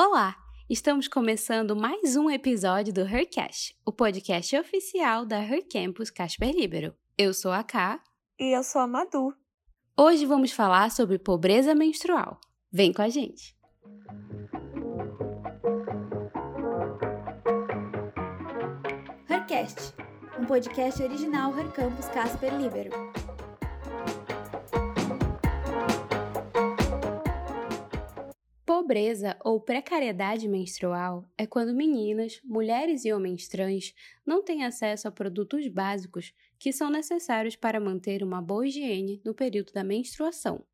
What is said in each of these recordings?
Olá! Estamos começando mais um episódio do Hercast, o podcast oficial da Her Campus Casper Libero. Eu sou a Ká. E eu sou a Madu. Hoje vamos falar sobre pobreza menstrual. Vem com a gente! Hercast, um podcast original Her Campus Casper Libero. Pobreza ou precariedade menstrual é quando meninas, mulheres e homens trans não têm acesso a produtos básicos que são necessários para manter uma boa higiene no período da menstruação.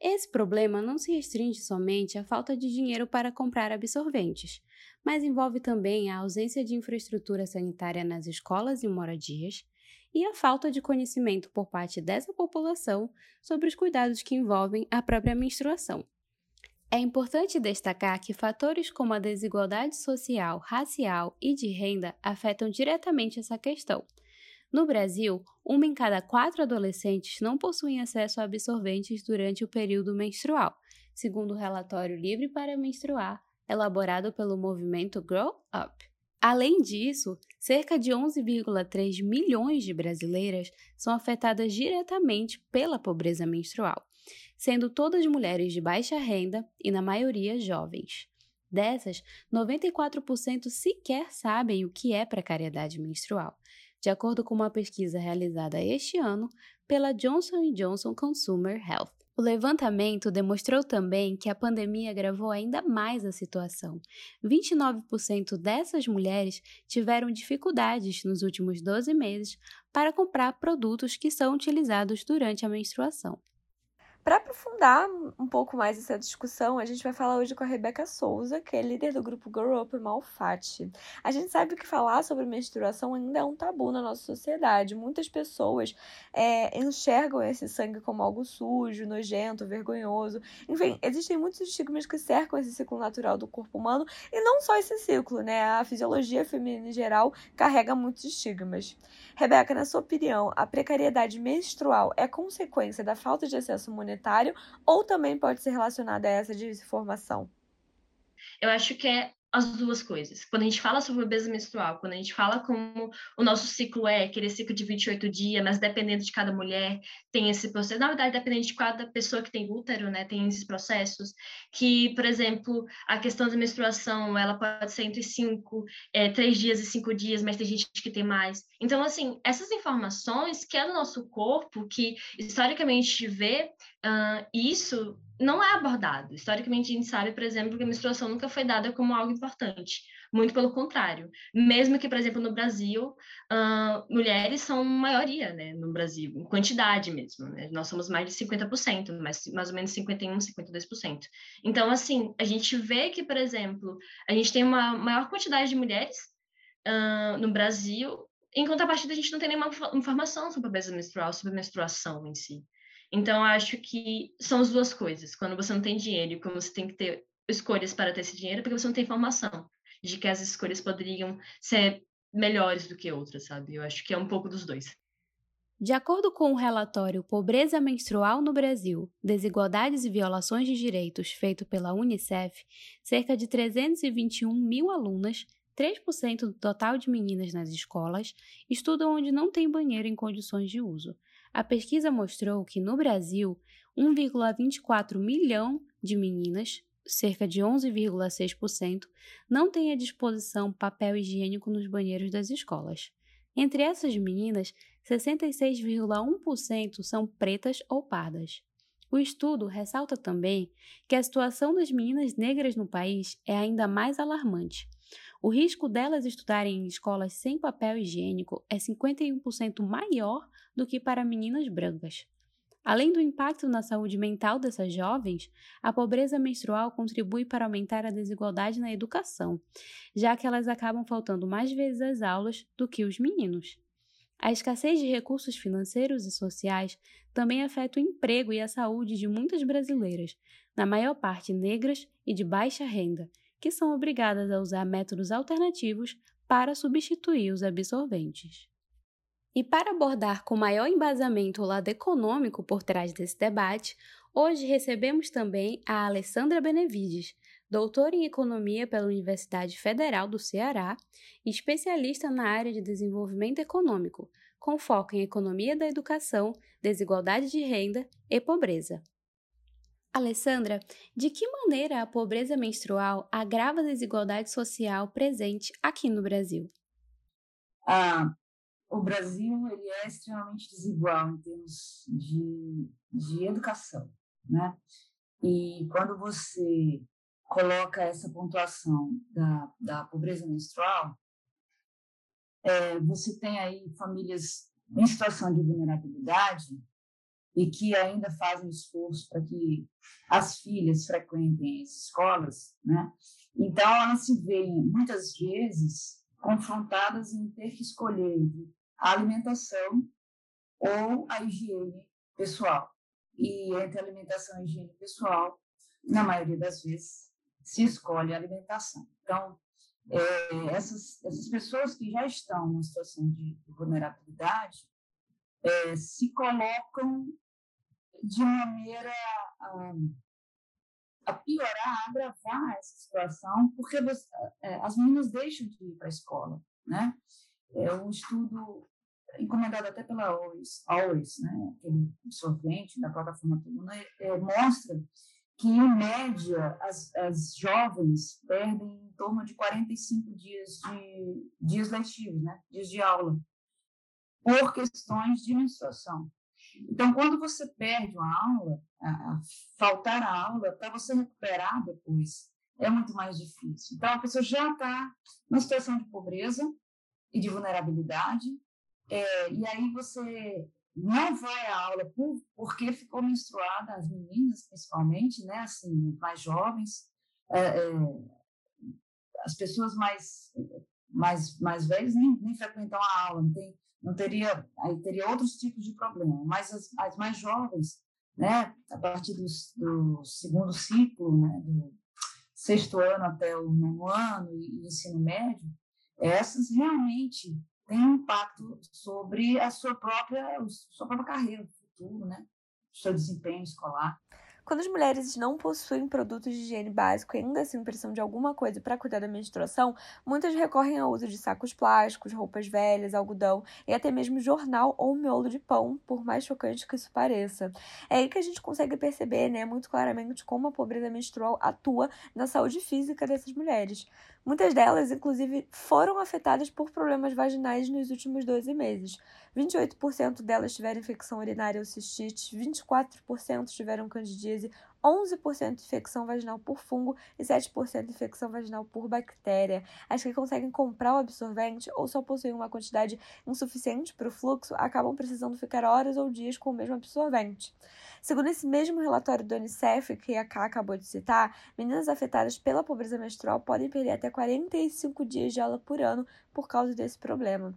Esse problema não se restringe somente à falta de dinheiro para comprar absorventes, mas envolve também a ausência de infraestrutura sanitária nas escolas e moradias e a falta de conhecimento por parte dessa população sobre os cuidados que envolvem a própria menstruação. É importante destacar que fatores como a desigualdade social, racial e de renda afetam diretamente essa questão. No Brasil, uma em cada quatro adolescentes não possuem acesso a absorventes durante o período menstrual, segundo o relatório Livre para Menstruar, elaborado pelo movimento Grow Up. Além disso, cerca de 11,3 milhões de brasileiras são afetadas diretamente pela pobreza menstrual sendo todas mulheres de baixa renda e, na maioria, jovens. Dessas, 94% sequer sabem o que é precariedade menstrual, de acordo com uma pesquisa realizada este ano pela Johnson Johnson Consumer Health. O levantamento demonstrou também que a pandemia agravou ainda mais a situação. 29% dessas mulheres tiveram dificuldades nos últimos 12 meses para comprar produtos que são utilizados durante a menstruação. Para aprofundar um pouco mais essa discussão, a gente vai falar hoje com a Rebeca Souza, que é líder do grupo Grow Up Malfatti. A gente sabe que falar sobre menstruação ainda é um tabu na nossa sociedade. Muitas pessoas é, enxergam esse sangue como algo sujo, nojento, vergonhoso. Enfim, existem muitos estigmas que cercam esse ciclo natural do corpo humano, e não só esse ciclo, né? A fisiologia feminina em geral carrega muitos estigmas. Rebeca, na sua opinião, a precariedade menstrual é consequência da falta de acesso monetário ou também pode ser relacionada a essa desinformação? Eu acho que é as duas coisas. Quando a gente fala sobre obesa menstrual, quando a gente fala como o nosso ciclo é, aquele ciclo de 28 dias, mas dependendo de cada mulher, tem esse processo. Na verdade, dependendo de cada pessoa que tem útero, né, tem esses processos. Que, por exemplo, a questão da menstruação, ela pode ser entre cinco, é, três dias e cinco dias, mas tem gente que tem mais. Então, assim, essas informações que é do nosso corpo, que historicamente vê uh, isso não é abordado. Historicamente, a gente sabe, por exemplo, que a menstruação nunca foi dada como algo importante. Muito pelo contrário. Mesmo que, por exemplo, no Brasil, uh, mulheres são maioria, né, no Brasil, em quantidade mesmo. Né? Nós somos mais de 50%, mas mais ou menos 51%, 52%. Então, assim, a gente vê que, por exemplo, a gente tem uma maior quantidade de mulheres uh, no Brasil, contrapartida, a gente não tem nenhuma informação sobre a pobreza menstrual, sobre a menstruação em si. Então, acho que são as duas coisas. Quando você não tem dinheiro e quando você tem que ter escolhas para ter esse dinheiro, porque você não tem informação de que as escolhas poderiam ser melhores do que outras, sabe? Eu acho que é um pouco dos dois. De acordo com o relatório Pobreza Menstrual no Brasil, Desigualdades e Violações de Direitos, feito pela Unicef, cerca de 321 mil alunas, 3% do total de meninas nas escolas, estudam onde não tem banheiro em condições de uso. A pesquisa mostrou que no Brasil, 1,24 milhão de meninas, cerca de 11,6%, não têm à disposição papel higiênico nos banheiros das escolas. Entre essas meninas, 66,1% são pretas ou pardas. O estudo ressalta também que a situação das meninas negras no país é ainda mais alarmante. O risco delas estudarem em escolas sem papel higiênico é 51% maior do que para meninas brancas. Além do impacto na saúde mental dessas jovens, a pobreza menstrual contribui para aumentar a desigualdade na educação, já que elas acabam faltando mais vezes às aulas do que os meninos. A escassez de recursos financeiros e sociais também afeta o emprego e a saúde de muitas brasileiras, na maior parte negras e de baixa renda, que são obrigadas a usar métodos alternativos para substituir os absorventes. E para abordar com maior embasamento o lado econômico por trás desse debate, hoje recebemos também a Alessandra Benevides, doutor em Economia pela Universidade Federal do Ceará e especialista na área de desenvolvimento econômico, com foco em economia da educação, desigualdade de renda e pobreza. Alessandra, de que maneira a pobreza menstrual agrava a desigualdade social presente aqui no Brasil? Ah, o Brasil ele é extremamente desigual em termos de, de educação, né? E quando você coloca essa pontuação da, da pobreza menstrual, é, você tem aí famílias em situação de vulnerabilidade e que ainda fazem esforço para que as filhas frequentem as escolas, né? Então elas se veem muitas vezes confrontadas em ter que escolher entre a alimentação ou a higiene pessoal. E entre alimentação e higiene pessoal, na maioria das vezes, se escolhe a alimentação. Então, é, essas, essas pessoas que já estão numa situação de vulnerabilidade é, se colocam de maneira a, a, piorar, a agravar essa situação, porque você, é, as meninas deixam de ir para a escola. Né? É um estudo encomendado até pela OIS, OIS né? aquele sorvente da plataforma Tuna, é, mostra que, em média, as, as jovens perdem em torno de 45 dias de dias letivos, né? dias de aula, por questões de menstruação. Então, quando você perde uma aula, a, a faltar a aula, para você recuperar depois, é muito mais difícil. Então, a pessoa já está numa situação de pobreza e de vulnerabilidade, é, e aí você não vai à aula por, porque ficou menstruada, as meninas principalmente, né, assim, mais jovens, é, é, as pessoas mais, mais, mais velhas nem, nem frequentam a aula, não, tem, não teria, aí teria outros tipos de problema, mas as, as mais jovens, né, a partir do, do segundo ciclo, né, do sexto ano até o nono ano e, e ensino médio, essas realmente tem um impacto sobre a sua própria, a sua própria carreira, futuro, né? O seu desempenho escolar. Quando as mulheres não possuem produtos de higiene básico e ainda assim precisam de alguma coisa para cuidar da menstruação, muitas recorrem ao uso de sacos plásticos, roupas velhas, algodão e até mesmo jornal ou miolo de pão, por mais chocante que isso pareça. É aí que a gente consegue perceber, né, muito claramente como a pobreza menstrual atua na saúde física dessas mulheres. Muitas delas, inclusive, foram afetadas por problemas vaginais nos últimos 12 meses. 28% delas tiveram infecção urinária ou cistite, 24% tiveram candidíase, 11% infecção vaginal por fungo e 7% infecção vaginal por bactéria. As que conseguem comprar o absorvente ou só possuem uma quantidade insuficiente para o fluxo acabam precisando ficar horas ou dias com o mesmo absorvente. Segundo esse mesmo relatório do Unicef, que a Ká acabou de citar, meninas afetadas pela pobreza menstrual podem perder até 45 dias de aula por ano por causa desse problema.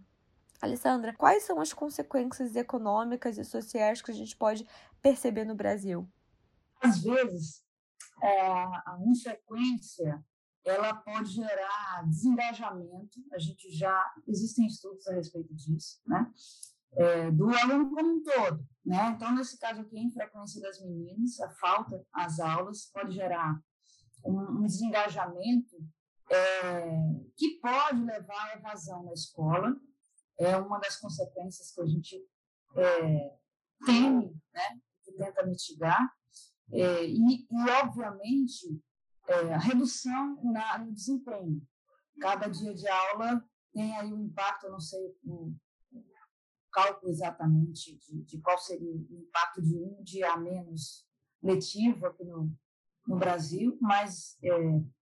Alessandra, quais são as consequências econômicas e sociais que a gente pode perceber no Brasil? Às vezes, é, a infrequência ela pode gerar desengajamento. A gente já existem estudos a respeito disso, né? é, do aluno como um todo. Né? Então, nesse caso aqui, a infrequência das meninas, a falta às aulas, pode gerar um, um desengajamento é, que pode levar à evasão na escola. É uma das consequências que a gente é, teme, né, que tenta mitigar. É, e, e, obviamente, é, a redução na, no desempenho. Cada dia de aula tem aí um impacto, eu não sei o, cálculo exatamente de, de, qual seria o impacto de um dia a menos letivo aqui no, no Brasil, mas é,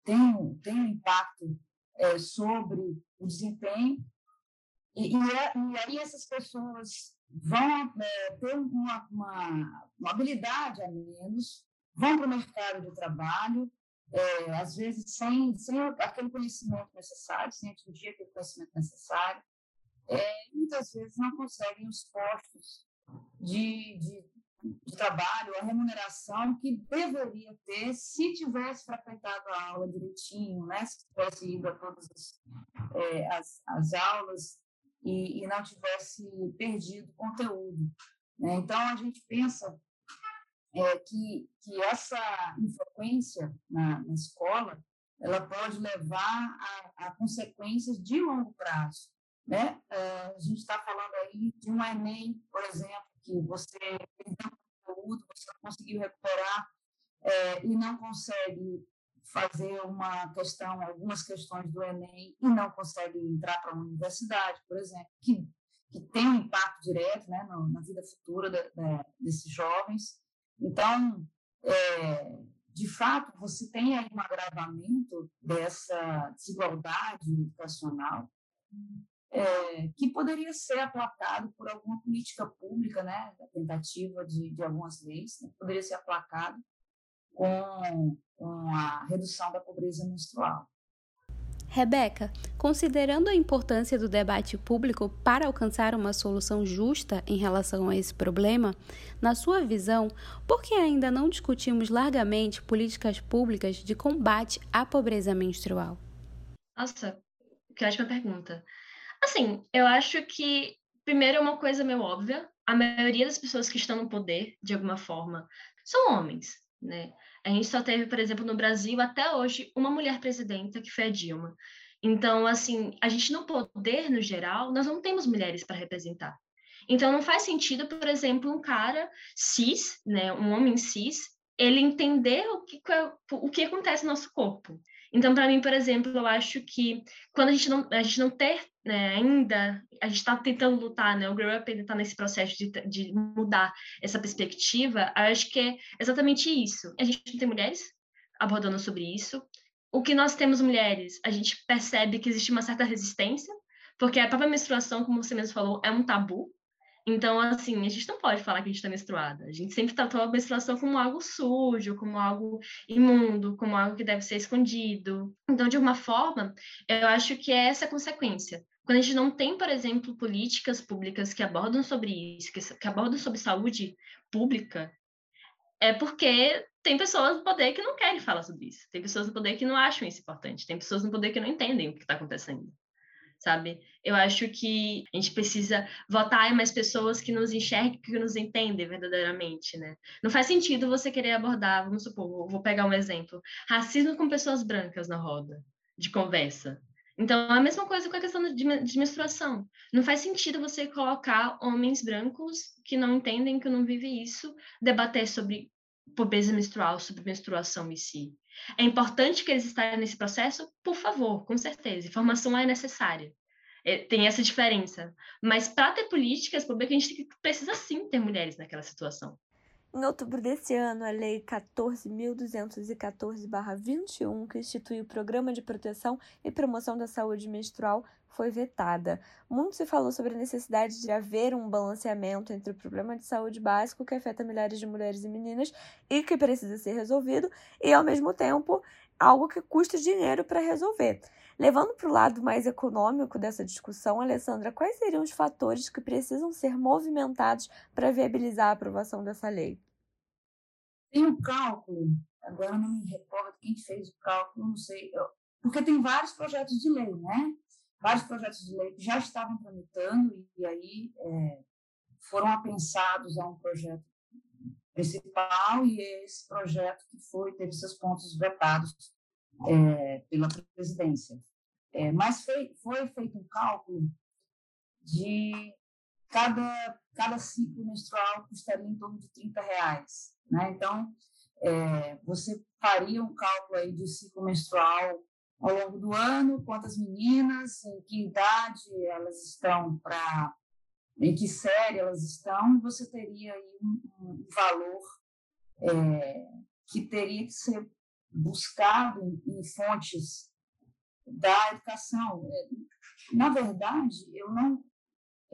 tem, tem um impacto é, sobre o desempenho, e, e, é, e, aí essas pessoas vão é, ter uma, uma, uma, habilidade a menos, vão para o mercado de trabalho, é, às vezes sem, sem aquele conhecimento necessário, sem atingir aquele conhecimento necessário, é, muitas vezes não conseguem os postos de, de, de, trabalho, a remuneração que deveria ter se tivesse frequentado a aula direitinho, né? se tivesse ido a todas as, é, as, as aulas e, e, não tivesse perdido conteúdo. Né? Então, a gente pensa é que, que essa infrequência na, na escola ela pode levar a, a, consequências de longo prazo. Né? É, a gente está falando aí de um Enem, por exemplo, que você perdeu conteúdo, você não conseguiu recuperar é, e não consegue fazer uma questão, algumas questões do Enem e não consegue entrar para uma universidade, por exemplo, que, que tem um impacto direto né, no, na vida futura desses jovens. Então, é, de fato, você tem aí um agravamento dessa desigualdade educacional é, que poderia ser aplacado por alguma política pública, né, a tentativa de, de algumas leis, né, poderia ser aplacado com, com a redução da pobreza menstrual. Rebeca, considerando a importância do debate público para alcançar uma solução justa em relação a esse problema, na sua visão, por que ainda não discutimos largamente políticas públicas de combate à pobreza menstrual? Nossa, que ótima pergunta. Assim, eu acho que, primeiro, é uma coisa meio óbvia: a maioria das pessoas que estão no poder, de alguma forma, são homens, né? A gente só teve, por exemplo, no Brasil, até hoje, uma mulher presidenta, que foi a Dilma. Então, assim, a gente no poder, no geral, nós não temos mulheres para representar. Então, não faz sentido, por exemplo, um cara cis, né, um homem cis, ele entender o que, o que acontece no nosso corpo. Então, para mim, por exemplo, eu acho que quando a gente não, a gente não ter né, ainda, a gente está tentando lutar, né, o Grow Up ainda está nesse processo de, de mudar essa perspectiva, acho que é exatamente isso. A gente não tem mulheres abordando sobre isso. O que nós temos mulheres, a gente percebe que existe uma certa resistência, porque a própria menstruação, como você mesmo falou, é um tabu. Então, assim, a gente não pode falar que a gente está menstruada. A gente sempre tratou a menstruação como algo sujo, como algo imundo, como algo que deve ser escondido. Então, de alguma forma, eu acho que é essa a consequência. Quando a gente não tem, por exemplo, políticas públicas que abordam sobre isso, que, que abordam sobre saúde pública, é porque tem pessoas no poder que não querem falar sobre isso. Tem pessoas no poder que não acham isso importante. Tem pessoas no poder que não entendem o que está acontecendo sabe? Eu acho que a gente precisa votar em mais pessoas que nos enxerguem, que nos entendem verdadeiramente, né? Não faz sentido você querer abordar, vamos supor, vou pegar um exemplo, racismo com pessoas brancas na roda de conversa. Então, é a mesma coisa com a questão de, menstruação. Não faz sentido você colocar homens brancos que não entendem, que não vivem isso, debater sobre pobreza menstrual, sobre menstruação em si. É importante que eles estejam nesse processo? Por favor, com certeza. Informação é necessária. É, tem essa diferença. Mas para ter políticas públicas, a gente precisa sim ter mulheres naquela situação. Em outubro desse ano, a Lei 14.214-21, que institui o Programa de Proteção e Promoção da Saúde Menstrual, foi vetada. Muito se falou sobre a necessidade de haver um balanceamento entre o problema de saúde básico que afeta milhares de mulheres e meninas e que precisa ser resolvido, e ao mesmo tempo algo que custa dinheiro para resolver. Levando para o lado mais econômico dessa discussão, Alessandra, quais seriam os fatores que precisam ser movimentados para viabilizar a aprovação dessa lei? Tem um cálculo, agora não me recordo quem fez o cálculo, não sei, porque tem vários projetos de lei, né? Vários projetos de lei que já estavam tramitando e aí é, foram apensados a um projeto principal e esse projeto que foi teve seus pontos vetados é, pela presidência. É, mas foi, foi feito um cálculo de cada, cada ciclo menstrual custaria em torno de 30 reais. Né? Então, é, você faria um cálculo aí de ciclo menstrual ao longo do ano, quantas meninas, em que idade elas estão para em que série elas estão, você teria aí um, um valor é, que teria que ser buscado em, em fontes da educação. É, na verdade, eu não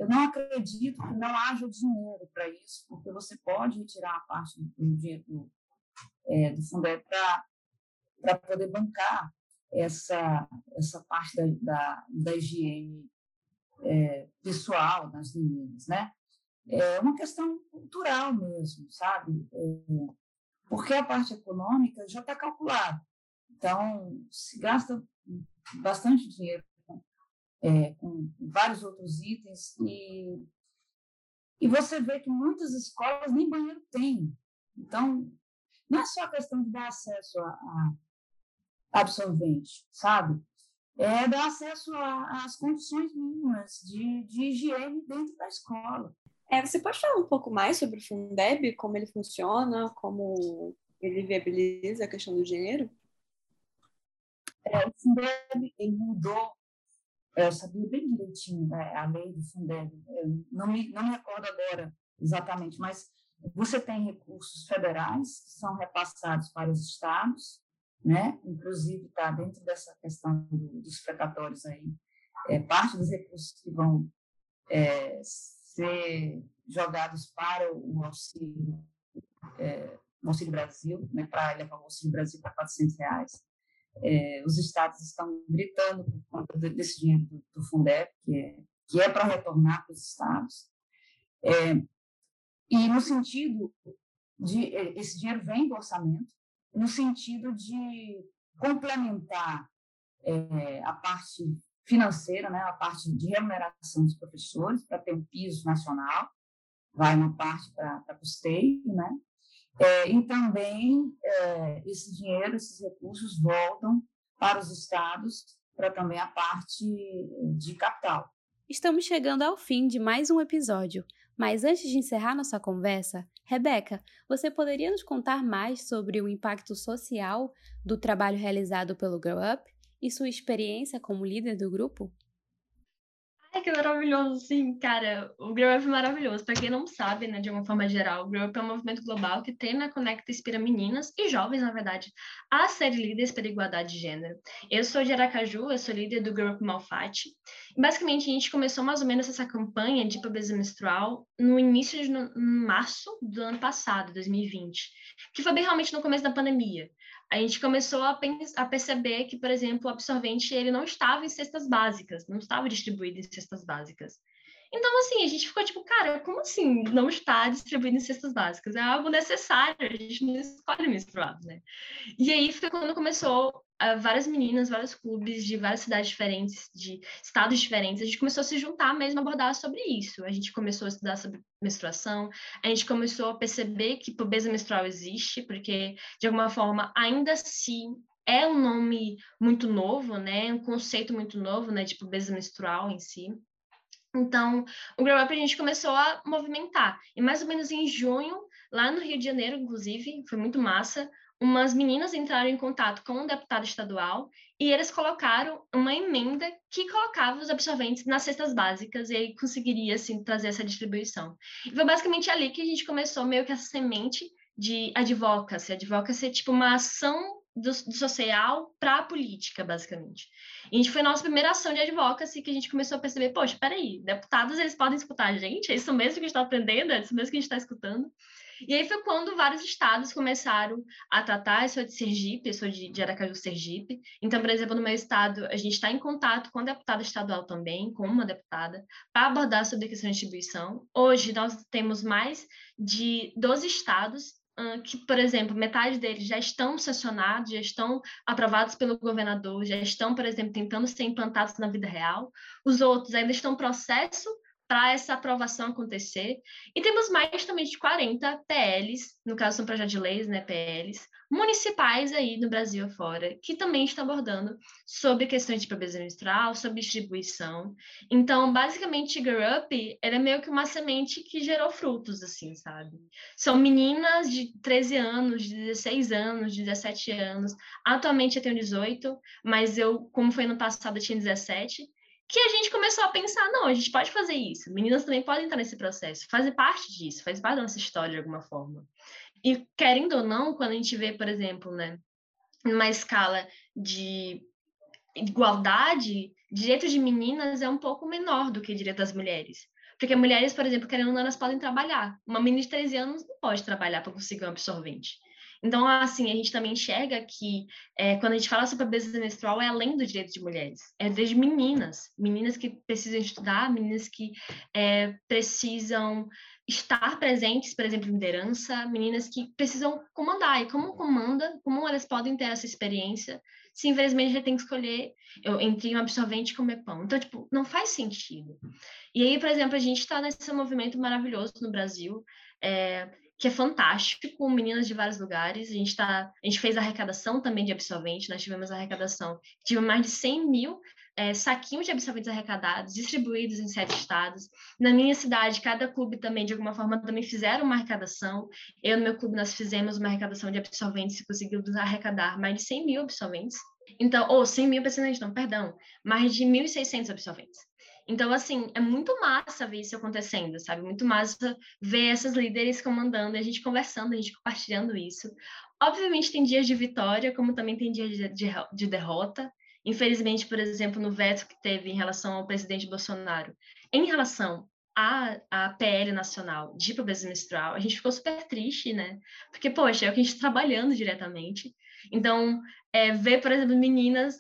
eu não acredito que não haja dinheiro para isso, porque você pode retirar a parte do dinheiro do, é, do Fundeb para poder bancar essa, essa parte da, da, da higiene é, pessoal das meninas, né? É uma questão cultural mesmo, sabe? É, porque a parte econômica já está calculada. Então, se gasta bastante dinheiro é, com vários outros itens e, e você vê que muitas escolas nem banheiro têm. Então, não é só questão de dar acesso a, a absorvente, sabe? É dar acesso às condições mínimas de, de higiene dentro da escola. É, você pode falar um pouco mais sobre o Fundeb, como ele funciona, como ele viabiliza a questão do dinheiro? É, o Fundeb ele mudou, eu sabia bem direitinho né, a lei do Fundeb, eu não me, não me recordo agora exatamente, mas você tem recursos federais que são repassados para os estados, né? Inclusive está dentro dessa questão dos precatórios aí, é, parte dos recursos que vão é, ser jogados para o auxílio, é, auxílio Brasil, né? Para levar o auxílio Brasil para 400 reais. É, os estados estão gritando por conta desse dinheiro do, do Fundeb, que é, que é para retornar para os estados. É, e no sentido de esse dinheiro vem do orçamento, no sentido de complementar é, a parte financeira, né, a parte de remuneração dos professores, para ter um piso nacional, vai uma parte para custeio, né? É, e também é, esse dinheiro, esses recursos voltam para os estados, para também a parte de capital. Estamos chegando ao fim de mais um episódio. Mas antes de encerrar nossa conversa, Rebeca, você poderia nos contar mais sobre o impacto social do trabalho realizado pelo Grow Up e sua experiência como líder do grupo? Ai, que maravilhoso, sim, cara. O Grow Up é maravilhoso. Para quem não sabe, né, de uma forma geral, o Grow Up é um movimento global que tem na Conecta e inspira meninas e jovens, na verdade, a serem líderes pela igualdade de gênero. Eu sou de Aracaju, eu sou líder do Grow Up Malfatti. E, basicamente, a gente começou mais ou menos essa campanha de pobreza menstrual no início de no, março do ano passado, 2020, que foi bem realmente no começo da pandemia a gente começou a, a, perceber que, por exemplo, o absorvente ele não estava em cestas básicas, não estava distribuído em cestas básicas. Então, assim, a gente ficou tipo, cara, como assim não está distribuído em cestas básicas? É algo necessário, a gente não escolhe menstruar, né? E aí foi quando começou várias meninas, vários clubes de várias cidades diferentes, de estados diferentes, a gente começou a se juntar mesmo abordar sobre isso. A gente começou a estudar sobre menstruação, a gente começou a perceber que pobreza menstrual existe, porque, de alguma forma, ainda assim é um nome muito novo, né? Um conceito muito novo, né? De pobreza menstrual em si. Então, o Grow Up a gente começou a movimentar. E mais ou menos em junho, lá no Rio de Janeiro, inclusive, foi muito massa, umas meninas entraram em contato com um deputado estadual e eles colocaram uma emenda que colocava os absorventes nas cestas básicas e aí conseguiria, assim, trazer essa distribuição. E foi basicamente ali que a gente começou meio que essa semente de advocacy. Advocacy é tipo uma ação do, do social para a política, basicamente. E a gente foi a nossa primeira ação de advocacy que a gente começou a perceber, poxa, peraí, deputados, eles podem escutar a gente? É isso mesmo que a gente está aprendendo? É isso mesmo que a gente está escutando? E aí foi quando vários estados começaram a tratar, eu sou de Sergipe, eu sou de, de Aracaju, Sergipe. Então, por exemplo, no meu estado, a gente está em contato com a deputada estadual também, com uma deputada, para abordar sobre a questão de distribuição. Hoje, nós temos mais de 12 estados que, por exemplo, metade deles já estão sancionados, já estão aprovados pelo governador, já estão, por exemplo, tentando ser implantados na vida real. Os outros ainda estão em processo para essa aprovação acontecer. E temos mais também de 40 PLs, no caso são projetos de leis, né, PLs, municipais aí no Brasil afora, que também estão abordando sobre questões de pobreza menstrual, sobre distribuição. Então, basicamente, Girl Up, é meio que uma semente que gerou frutos, assim, sabe? São meninas de 13 anos, de 16 anos, de 17 anos. Atualmente eu tenho 18, mas eu, como foi no passado, eu tinha 17 que a gente começou a pensar, não, a gente pode fazer isso, meninas também podem estar nesse processo, fazer parte disso, faz parte da nossa história de alguma forma. E querendo ou não, quando a gente vê, por exemplo, né, numa escala de igualdade, direito de meninas é um pouco menor do que direito das mulheres. Porque mulheres, por exemplo, querendo ou não, elas podem trabalhar. Uma menina de 13 anos não pode trabalhar para conseguir um absorvente. Então, assim, a gente também enxerga que é, quando a gente fala sobre a pobreza menstrual, é além do direito de mulheres, é desde meninas, meninas que precisam estudar, meninas que é, precisam estar presentes, por exemplo, em liderança, meninas que precisam comandar. E como comanda, como elas podem ter essa experiência se infelizmente já tem que escolher eu, entre um absorvente e comer pão? Então, tipo, não faz sentido. E aí, por exemplo, a gente está nesse movimento maravilhoso no Brasil, é, que é fantástico, com meninas de vários lugares. A gente, tá, a gente fez arrecadação também de absorvente, nós tivemos arrecadação, tivemos mais de 100 mil é, saquinhos de absorventes arrecadados, distribuídos em sete estados. Na minha cidade, cada clube também, de alguma forma, também fizeram uma arrecadação. Eu, no meu clube, nós fizemos uma arrecadação de absorventes e conseguimos arrecadar mais de 100 mil absorventes. Então, ou oh, 100 mil não, perdão, mais de 1.600 absorventes. Então, assim, é muito massa ver isso acontecendo, sabe? Muito massa ver essas líderes comandando, a gente conversando, a gente compartilhando isso. Obviamente tem dias de vitória, como também tem dias de, de, de derrota. Infelizmente, por exemplo, no veto que teve em relação ao presidente Bolsonaro, em relação à, à PL nacional de pobreza menstrual, a gente ficou super triste, né? Porque, poxa, é o que a gente está trabalhando diretamente. Então, é, ver, por exemplo, meninas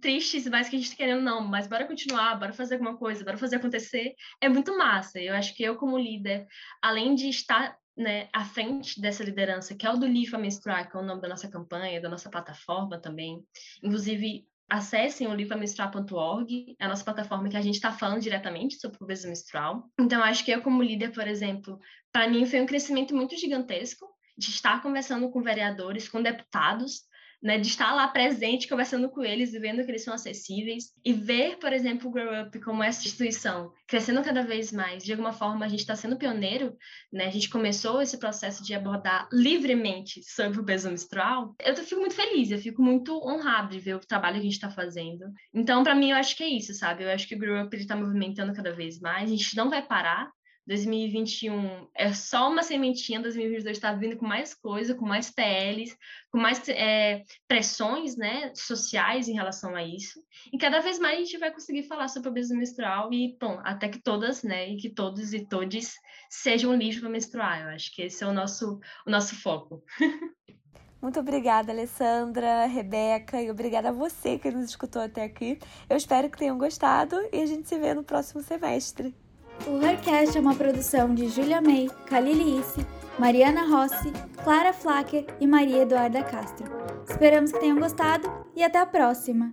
tristes, mas que a gente tá querendo não, mas bora continuar, bora fazer alguma coisa, bora fazer acontecer, é muito massa. Eu acho que eu, como líder, além de estar né, à frente dessa liderança, que é o do LIFA Menstruar, que é o nome da nossa campanha, da nossa plataforma também, inclusive acessem o livromenstruar.org, é a nossa plataforma que a gente está falando diretamente sobre pobreza menstrual. Então, acho que eu, como líder, por exemplo, para mim foi um crescimento muito gigantesco de estar conversando com vereadores, com deputados, né, de estar lá presente, conversando com eles e vendo que eles são acessíveis, e ver, por exemplo, o Grow Up como essa instituição crescendo cada vez mais. De alguma forma, a gente está sendo pioneiro, né? A gente começou esse processo de abordar livremente sobre o peso menstrual. Eu fico muito feliz, eu fico muito honrado de ver o trabalho que a gente está fazendo. Então, para mim, eu acho que é isso, sabe? Eu acho que o Grow Up está movimentando cada vez mais. A gente não vai parar, 2021 é só uma sementinha, 2022 está vindo com mais coisa, com mais PLs, com mais é, pressões né, sociais em relação a isso. E cada vez mais a gente vai conseguir falar sobre a pobreza menstrual e, bom, até que todas, né, e que todos e todes sejam livres para menstruar. Eu acho que esse é o nosso, o nosso foco. Muito obrigada, Alessandra, Rebeca, e obrigada a você que nos escutou até aqui. Eu espero que tenham gostado e a gente se vê no próximo semestre. O Hercast é uma produção de Julia May, Kalili Isse, Mariana Rossi, Clara Flacker e Maria Eduarda Castro. Esperamos que tenham gostado e até a próxima!